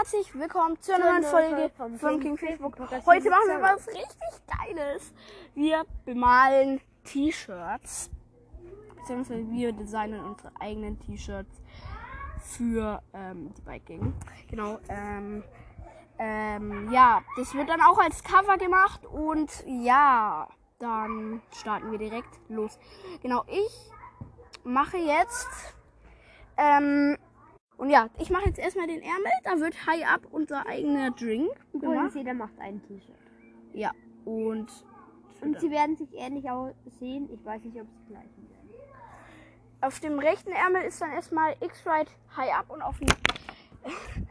herzlich willkommen zu einer neuen Folge von King Facebook. Heute machen wir was richtig Geiles. Wir bemalen T-Shirts. Beziehungsweise wir designen unsere eigenen T-Shirts für ähm, die Biking. Genau. Ähm, ähm, ja, das wird dann auch als Cover gemacht und ja, dann starten wir direkt los. Genau, ich mache jetzt ähm, und ja, ich mache jetzt erstmal den Ärmel. Da wird High Up unser eigener Drink Und jeder macht ein T-Shirt. Ja, und. Und sie werden sich ähnlich aussehen. Ich weiß nicht, ob sie gleich werden. Auf dem rechten Ärmel ist dann erstmal X-Ride High Up und auf dem.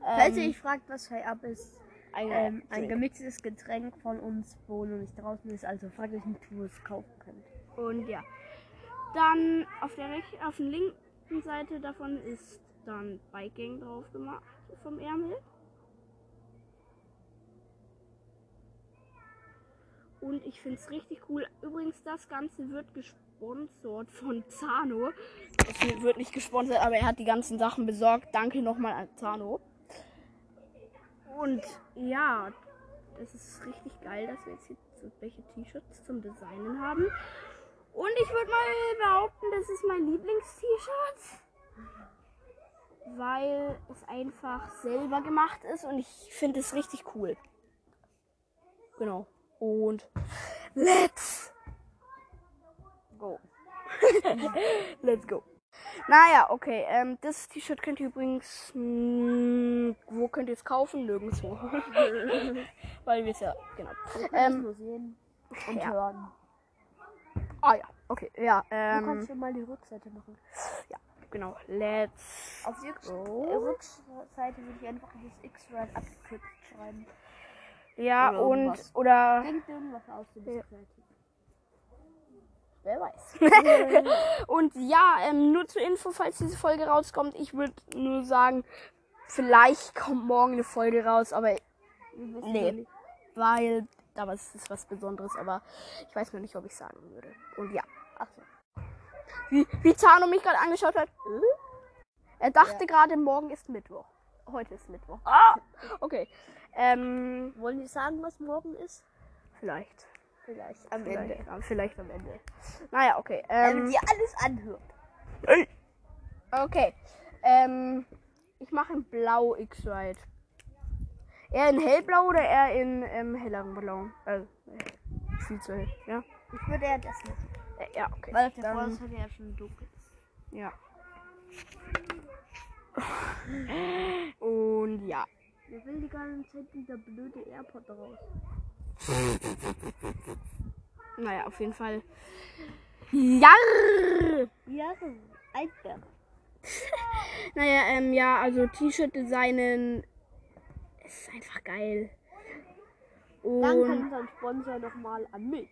Falls ihr euch fragt, was High Up ist, ein, ähm, ein gemixtes Getränk von uns, wo noch nicht draußen ist. Also fragt euch nicht, wo ihr es kaufen könnt. Und ja. Dann auf der rechten, auf der linken Seite davon ist dann Biking drauf gemacht vom Ärmel. Und ich finde es richtig cool. Übrigens, das Ganze wird gesponsert von Zano. Es wird nicht gesponsert, aber er hat die ganzen Sachen besorgt. Danke nochmal an Zano. Und ja, das ist richtig geil, dass wir jetzt hier welche T-Shirts zum Designen haben. Und ich würde mal behaupten, das ist mein Lieblings-T-Shirt weil es einfach selber gemacht ist und ich finde es richtig cool. Genau. Und let's go. let's go. Naja, okay. Ähm, das T-Shirt könnt ihr übrigens. Mh, hm, wo könnt ihr es kaufen? Nirgendwo. weil wir es ja. Genau. Ähm, nur sehen und ja. hören. Ah ja, okay. Ja, ähm, du kannst schon mal die Rückseite machen. Genau. Let's. Auf die Rückseite würde ich einfach das X-Ride abgekürzt schreiben. Ja, oder und. Irgendwas. Oder. Denkt irgendwas aus, du bist ja. kreativ. Wer weiß. und ja, ähm, nur zur Info, falls diese Folge rauskommt, ich würde nur sagen, vielleicht kommt morgen eine Folge raus, aber nee, weil da was ist was Besonderes, aber ich weiß noch nicht, ob ich sagen würde. Und ja. Ach so. Wie, wie Zano mich gerade angeschaut hat. Er dachte ja. gerade, morgen ist Mittwoch. Heute ist Mittwoch. Ah, okay. Ähm, Wollen die sagen, was morgen ist? Vielleicht. Vielleicht am vielleicht, Ende. Ja, vielleicht am Ende. Naja, okay. Ähm, Damit ihr alles anhört. Hey. Okay. Ähm, ich mache in Blau X-Ride. Eher in hellblau oder eher in ähm, helleren Blau? Also, viel zu hell, ja? Ich würde eher das machen. Äh, ja, okay. Weil auf der Vorderseite ja schon dunkel ist. Ja. Und ja. Wer will die ganze Zeit dieser blöde Airport raus? Naja, auf jeden Fall. Jarr! Ja, Eisberg. naja, ähm, ja, also T-Shirt designen ist einfach geil. Und Danke an unseren Sponsor nochmal an mich.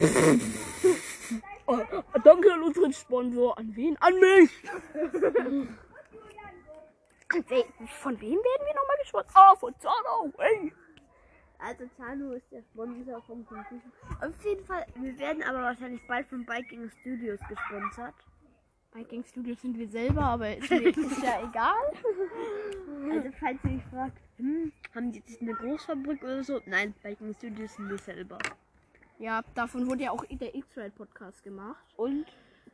oh, danke an unseren Sponsor. An wen? An mich! von wem werden wir nochmal gesponsert? Ah, oh, von Zano. Hey. Also Zano ist der Sponsor vom Computer. Auf jeden Fall, wir werden aber wahrscheinlich bald von Biking Studios gesponsert. Biking Studios sind wir selber, aber ist mir ist ja egal. Also falls ihr euch fragt, hm, haben die jetzt eine Großfabrik oder so? Nein, Biking Studios sind wir selber. Ja, davon wurde ja auch der X-Ray Podcast gemacht. Und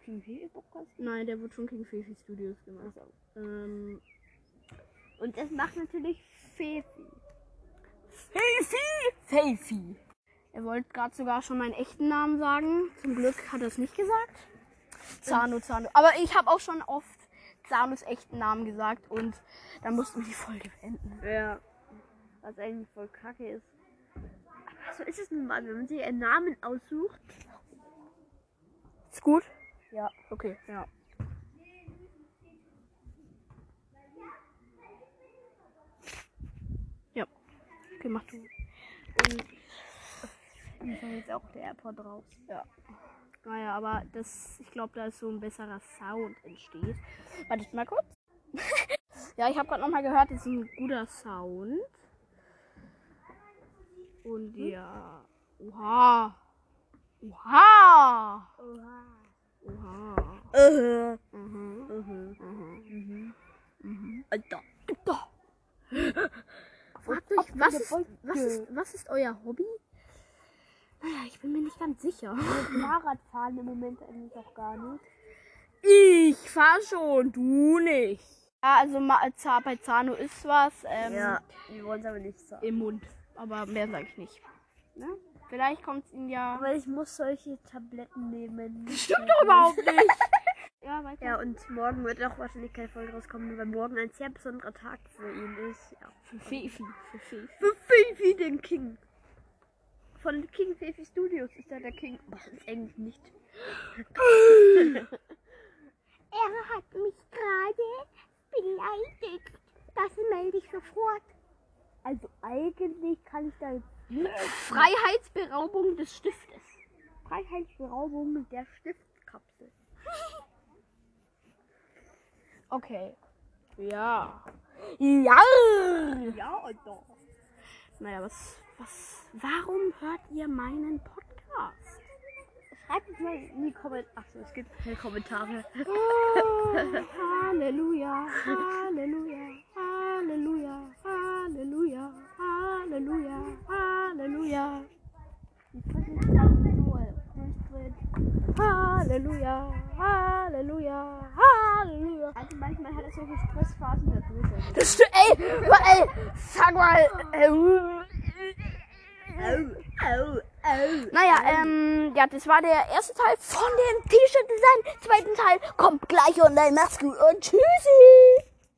King Fifi Podcast? Nein, der wurde von King Fifi Studios gemacht. Also. Ähm, und das macht natürlich Fefi. Fefi! Fefi! Er wollte gerade sogar schon meinen echten Namen sagen. Zum Glück hat er es nicht gesagt. Zano, Zano. Aber ich habe auch schon oft Zanos echten Namen gesagt und dann mussten wir die Folge beenden. Ja. Was eigentlich voll kacke ist so ist es nun mal, wenn man sich einen Namen aussucht. Ist gut? Ja. Okay, ja. Ja. Okay, mach du. Und ich soll jetzt auch der Airport raus. Ja. Naja, aber das, ich glaube, da ist so ein besserer Sound entsteht. Wartet mal kurz. ja, ich habe gerade nochmal gehört, das ist ein guter Sound. Und hm? ja. Oha. Oha. -huh. Mhm. Mhm. Mhm. Mhm. Alter. Alter. Fragt euch, was ist, was, ist, was ist euer Hobby? Naja, ich bin mir nicht ganz sicher. Fahrradfahren im Moment eigentlich auch gar nicht. Ich fahr schon, du nicht. Ja, also bei Zano ist was. Ähm, ja, wir wollen es aber nicht sagen. Im Mund. Aber mehr sage ich nicht. Ne? Vielleicht kommt es ihm ja. Aber ich muss solche Tabletten nehmen. Das stimmt doch überhaupt nicht. ja, weiter. Ja, und morgen wird auch wahrscheinlich keine Folge rauskommen, weil morgen ein sehr besonderer Tag für ihn ist. Ja. Für Fefi. Für Fefi. Für Fefi, den King. Von King Fefi Studios ist er der King. Was ist eigentlich nicht? er hat mich gerade beleidigt. Das melde ich sofort. Also eigentlich kann ich da jetzt Freiheitsberaubung des Stiftes. Freiheitsberaubung der Stiftkapsel. okay. Ja. Ja. Ja, doch. Naja, was, was, warum hört ihr meinen Podcast? Schreibt es mal in die Kommentare. Achso, es gibt keine Kommentare. Oh, Halleluja, Halleluja, Halleluja, Halleluja, Halleluja, Halleluja. Halleluja, Halleluja, Halleluja. Also manchmal hat er solche Stressphasen dadurch. Das stimmt, ey, ey, sag mal. Äh, au, au. Naja, ähm, ja, das war der erste Teil von dem T-Shirt-Design. Zweiten Teil kommt gleich online. Mach's gut und tschüssi.